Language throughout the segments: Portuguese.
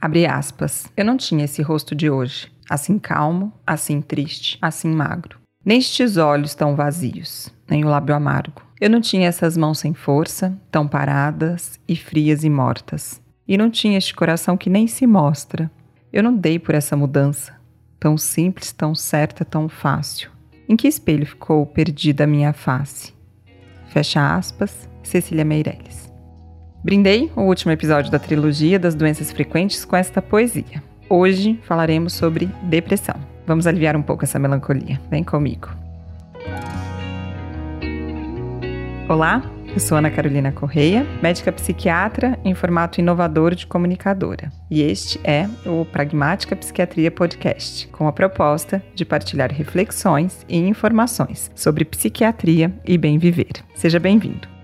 Abre aspas. Eu não tinha esse rosto de hoje, assim calmo, assim triste, assim magro. Nem estes olhos tão vazios, nem o lábio amargo. Eu não tinha essas mãos sem força, tão paradas e frias e mortas. E não tinha este coração que nem se mostra. Eu não dei por essa mudança, tão simples, tão certa, tão fácil. Em que espelho ficou perdida a minha face? Fecha aspas, Cecília Meirelles. Brindei o último episódio da trilogia das doenças frequentes com esta poesia. Hoje falaremos sobre depressão. Vamos aliviar um pouco essa melancolia. Vem comigo. Olá, eu sou Ana Carolina Correia, médica psiquiatra em formato inovador de comunicadora. E este é o Pragmática Psiquiatria Podcast, com a proposta de partilhar reflexões e informações sobre psiquiatria e bem viver. Seja bem-vindo.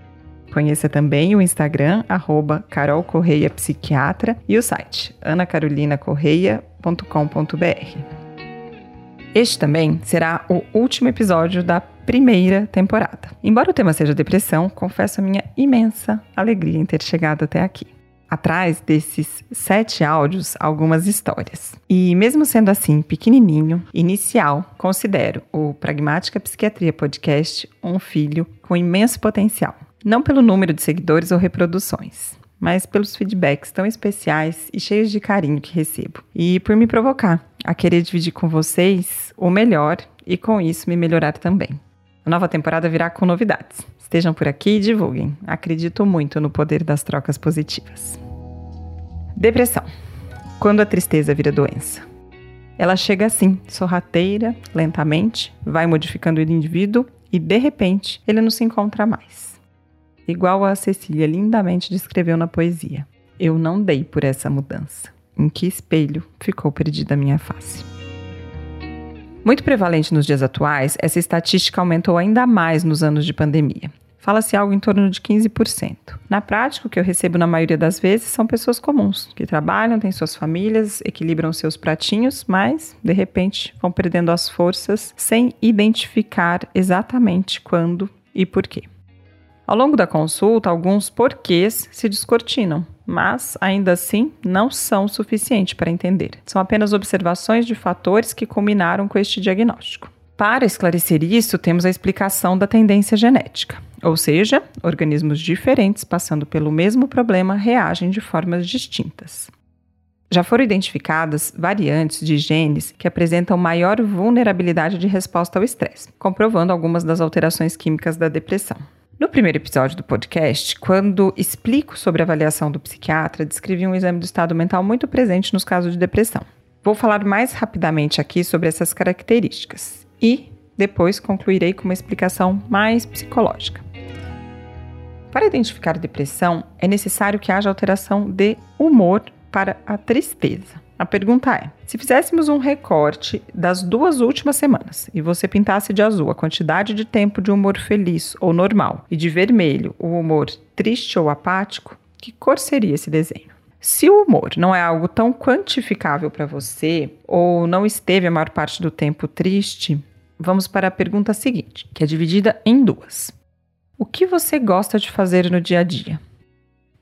Conheça também o Instagram, arroba Carol Correia Psiquiatra e o site anacarolinacorreia.com.br. Este também será o último episódio da primeira temporada. Embora o tema seja depressão, confesso a minha imensa alegria em ter chegado até aqui. Atrás desses sete áudios, algumas histórias. E mesmo sendo assim pequenininho, inicial, considero o Pragmática Psiquiatria Podcast um filho com imenso potencial. Não pelo número de seguidores ou reproduções, mas pelos feedbacks tão especiais e cheios de carinho que recebo. E por me provocar a querer dividir com vocês o melhor e com isso me melhorar também. A nova temporada virá com novidades. Estejam por aqui e divulguem. Acredito muito no poder das trocas positivas. Depressão. Quando a tristeza vira doença. Ela chega assim, sorrateira, lentamente, vai modificando o indivíduo e, de repente, ele não se encontra mais igual a Cecília lindamente descreveu na poesia. Eu não dei por essa mudança. Em que espelho ficou perdida a minha face? Muito prevalente nos dias atuais, essa estatística aumentou ainda mais nos anos de pandemia. Fala-se algo em torno de 15%. Na prática, o que eu recebo na maioria das vezes são pessoas comuns, que trabalham, têm suas famílias, equilibram seus pratinhos, mas, de repente, vão perdendo as forças sem identificar exatamente quando e por quê. Ao longo da consulta, alguns porquês se descortinam, mas ainda assim não são suficientes para entender. São apenas observações de fatores que combinaram com este diagnóstico. Para esclarecer isso, temos a explicação da tendência genética, ou seja, organismos diferentes passando pelo mesmo problema reagem de formas distintas. Já foram identificadas variantes de genes que apresentam maior vulnerabilidade de resposta ao estresse, comprovando algumas das alterações químicas da depressão. No primeiro episódio do podcast, quando explico sobre a avaliação do psiquiatra, descrevi um exame do estado mental muito presente nos casos de depressão. Vou falar mais rapidamente aqui sobre essas características e depois concluirei com uma explicação mais psicológica. Para identificar depressão, é necessário que haja alteração de humor para a tristeza. A pergunta é: se fizéssemos um recorte das duas últimas semanas e você pintasse de azul a quantidade de tempo de humor feliz ou normal e de vermelho o humor triste ou apático, que cor seria esse desenho? Se o humor não é algo tão quantificável para você ou não esteve a maior parte do tempo triste, vamos para a pergunta seguinte, que é dividida em duas. O que você gosta de fazer no dia a dia?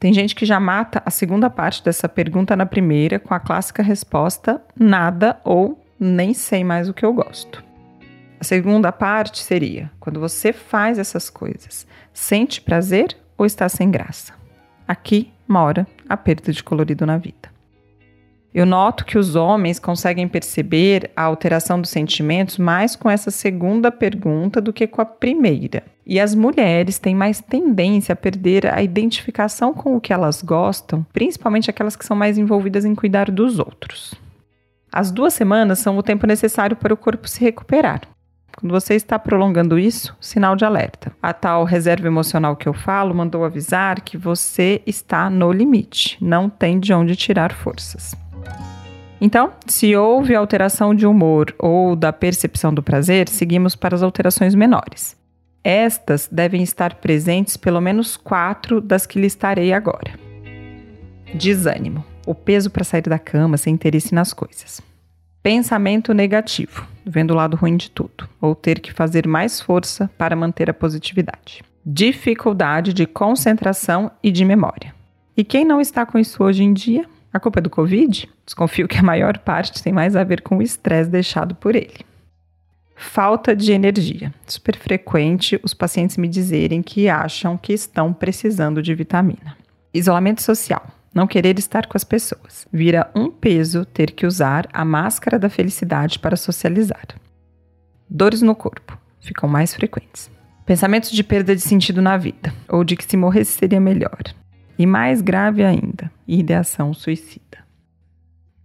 Tem gente que já mata a segunda parte dessa pergunta na primeira com a clássica resposta nada ou nem sei mais o que eu gosto. A segunda parte seria quando você faz essas coisas, sente prazer ou está sem graça? Aqui mora a perda de colorido na vida. Eu noto que os homens conseguem perceber a alteração dos sentimentos mais com essa segunda pergunta do que com a primeira. E as mulheres têm mais tendência a perder a identificação com o que elas gostam, principalmente aquelas que são mais envolvidas em cuidar dos outros. As duas semanas são o tempo necessário para o corpo se recuperar. Quando você está prolongando isso, sinal de alerta. A tal reserva emocional que eu falo mandou avisar que você está no limite, não tem de onde tirar forças. Então, se houve alteração de humor ou da percepção do prazer, seguimos para as alterações menores. Estas devem estar presentes pelo menos quatro das que listarei agora. Desânimo, o peso para sair da cama sem interesse nas coisas. Pensamento negativo, vendo o lado ruim de tudo, ou ter que fazer mais força para manter a positividade. Dificuldade de concentração e de memória. E quem não está com isso hoje em dia? A culpa é do Covid? Desconfio que a maior parte tem mais a ver com o estresse deixado por ele. Falta de energia. Super frequente os pacientes me dizerem que acham que estão precisando de vitamina. Isolamento social. Não querer estar com as pessoas. Vira um peso ter que usar a máscara da felicidade para socializar. Dores no corpo. Ficam mais frequentes. Pensamentos de perda de sentido na vida, ou de que se morresse seria melhor. E mais grave ainda, ideação suicida.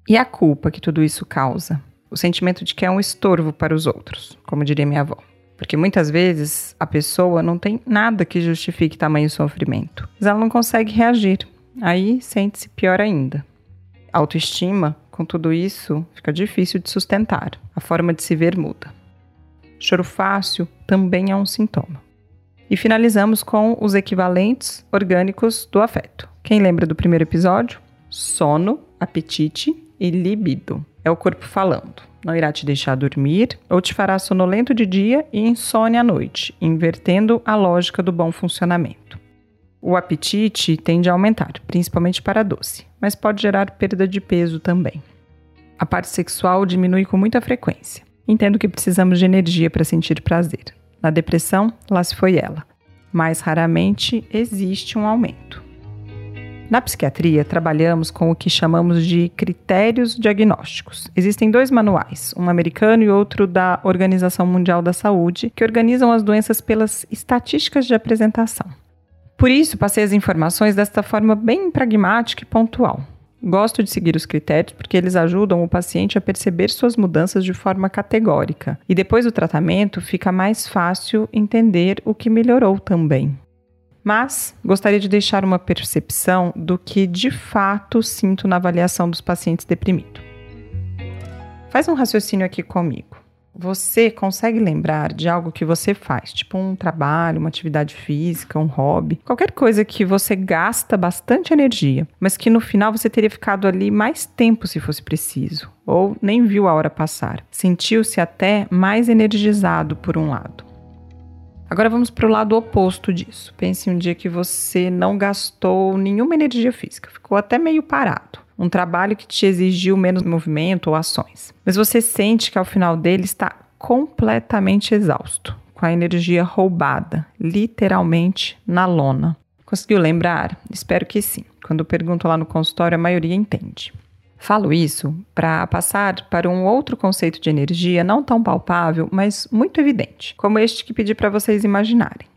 E a culpa que tudo isso causa? O sentimento de que é um estorvo para os outros, como diria minha avó. Porque muitas vezes a pessoa não tem nada que justifique tamanho sofrimento, mas ela não consegue reagir. Aí sente-se pior ainda. Autoestima, com tudo isso, fica difícil de sustentar. A forma de se ver muda. Choro fácil também é um sintoma. E finalizamos com os equivalentes orgânicos do afeto. Quem lembra do primeiro episódio? Sono, apetite e libido. É o corpo falando. Não irá te deixar dormir ou te fará sonolento de dia e insônia à noite, invertendo a lógica do bom funcionamento. O apetite tende a aumentar, principalmente para doce, mas pode gerar perda de peso também. A parte sexual diminui com muita frequência. Entendo que precisamos de energia para sentir prazer. Na depressão, lá se foi ela. Mais raramente existe um aumento. Na psiquiatria, trabalhamos com o que chamamos de critérios diagnósticos. Existem dois manuais, um americano e outro da Organização Mundial da Saúde, que organizam as doenças pelas estatísticas de apresentação. Por isso, passei as informações desta forma bem pragmática e pontual. Gosto de seguir os critérios porque eles ajudam o paciente a perceber suas mudanças de forma categórica. E depois do tratamento, fica mais fácil entender o que melhorou também. Mas gostaria de deixar uma percepção do que de fato sinto na avaliação dos pacientes deprimidos. Faz um raciocínio aqui comigo você consegue lembrar de algo que você faz, tipo um trabalho, uma atividade física, um hobby, qualquer coisa que você gasta bastante energia, mas que no final você teria ficado ali mais tempo se fosse preciso, ou nem viu a hora passar. Sentiu-se até mais energizado por um lado. Agora vamos para o lado oposto disso. Pense em um dia que você não gastou nenhuma energia física, ficou até meio parado um trabalho que te exigiu menos movimento ou ações. Mas você sente que ao final dele está completamente exausto, com a energia roubada, literalmente na lona. Conseguiu lembrar? Espero que sim. Quando pergunto lá no consultório, a maioria entende. Falo isso para passar para um outro conceito de energia não tão palpável, mas muito evidente, como este que pedi para vocês imaginarem.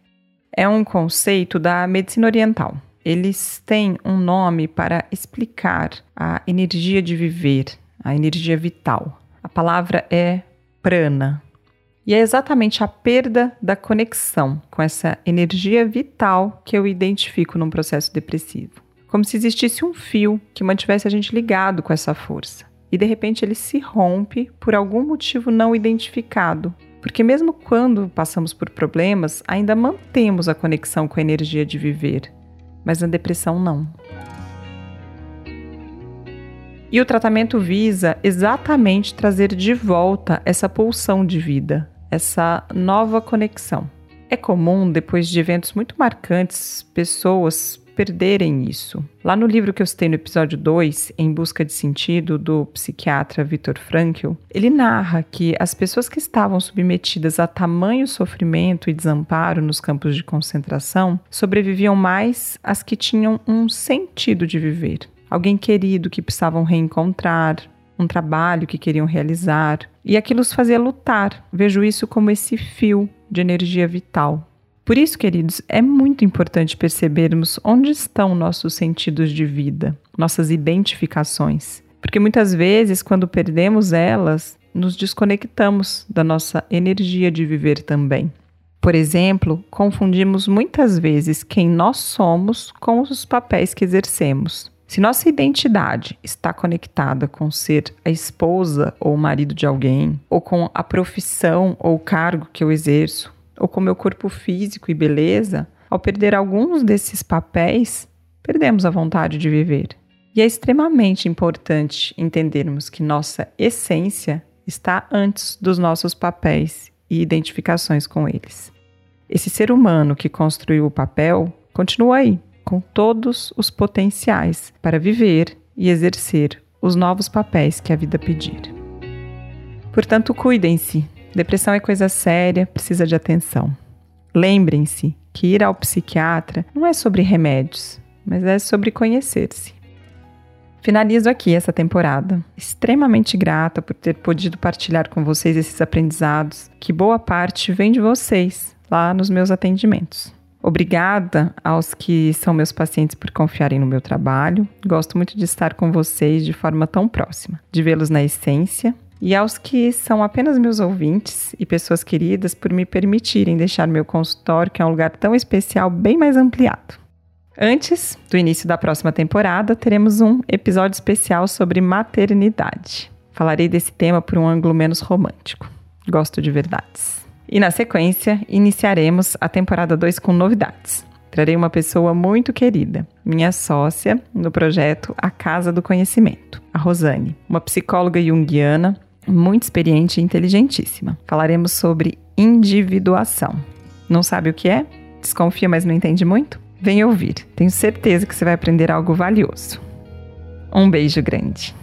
É um conceito da medicina oriental, eles têm um nome para explicar a energia de viver, a energia vital. A palavra é prana. E é exatamente a perda da conexão com essa energia vital que eu identifico num processo depressivo. Como se existisse um fio que mantivesse a gente ligado com essa força. E de repente ele se rompe por algum motivo não identificado. Porque, mesmo quando passamos por problemas, ainda mantemos a conexão com a energia de viver mas na depressão não. E o tratamento visa exatamente trazer de volta essa pulsão de vida, essa nova conexão. É comum, depois de eventos muito marcantes, pessoas perderem isso. Lá no livro que eu citei no episódio 2, Em Busca de Sentido, do psiquiatra Viktor Frankl, ele narra que as pessoas que estavam submetidas a tamanho sofrimento e desamparo nos campos de concentração sobreviviam mais as que tinham um sentido de viver. Alguém querido que precisavam reencontrar, um trabalho que queriam realizar, e aquilo os fazia lutar. Vejo isso como esse fio de energia vital por isso, queridos, é muito importante percebermos onde estão nossos sentidos de vida, nossas identificações. Porque muitas vezes, quando perdemos elas, nos desconectamos da nossa energia de viver também. Por exemplo, confundimos muitas vezes quem nós somos com os papéis que exercemos. Se nossa identidade está conectada com ser a esposa ou o marido de alguém, ou com a profissão ou cargo que eu exerço, ou com meu corpo físico e beleza, ao perder alguns desses papéis, perdemos a vontade de viver. E é extremamente importante entendermos que nossa essência está antes dos nossos papéis e identificações com eles. Esse ser humano que construiu o papel continua aí, com todos os potenciais para viver e exercer os novos papéis que a vida pedir. Portanto, cuidem-se. Depressão é coisa séria, precisa de atenção. Lembrem-se que ir ao psiquiatra não é sobre remédios, mas é sobre conhecer-se. Finalizo aqui essa temporada, extremamente grata por ter podido partilhar com vocês esses aprendizados, que boa parte vem de vocês lá nos meus atendimentos. Obrigada aos que são meus pacientes por confiarem no meu trabalho. Gosto muito de estar com vocês de forma tão próxima, de vê-los na essência. E aos que são apenas meus ouvintes e pessoas queridas por me permitirem deixar meu consultório, que é um lugar tão especial, bem mais ampliado. Antes do início da próxima temporada, teremos um episódio especial sobre maternidade. Falarei desse tema por um ângulo menos romântico. Gosto de verdades. E na sequência, iniciaremos a temporada 2 com novidades. Trarei uma pessoa muito querida, minha sócia no projeto A Casa do Conhecimento, a Rosane, uma psicóloga junguiana muito experiente e inteligentíssima. Falaremos sobre individuação. Não sabe o que é? Desconfia, mas não entende muito? Vem ouvir, tenho certeza que você vai aprender algo valioso. Um beijo grande.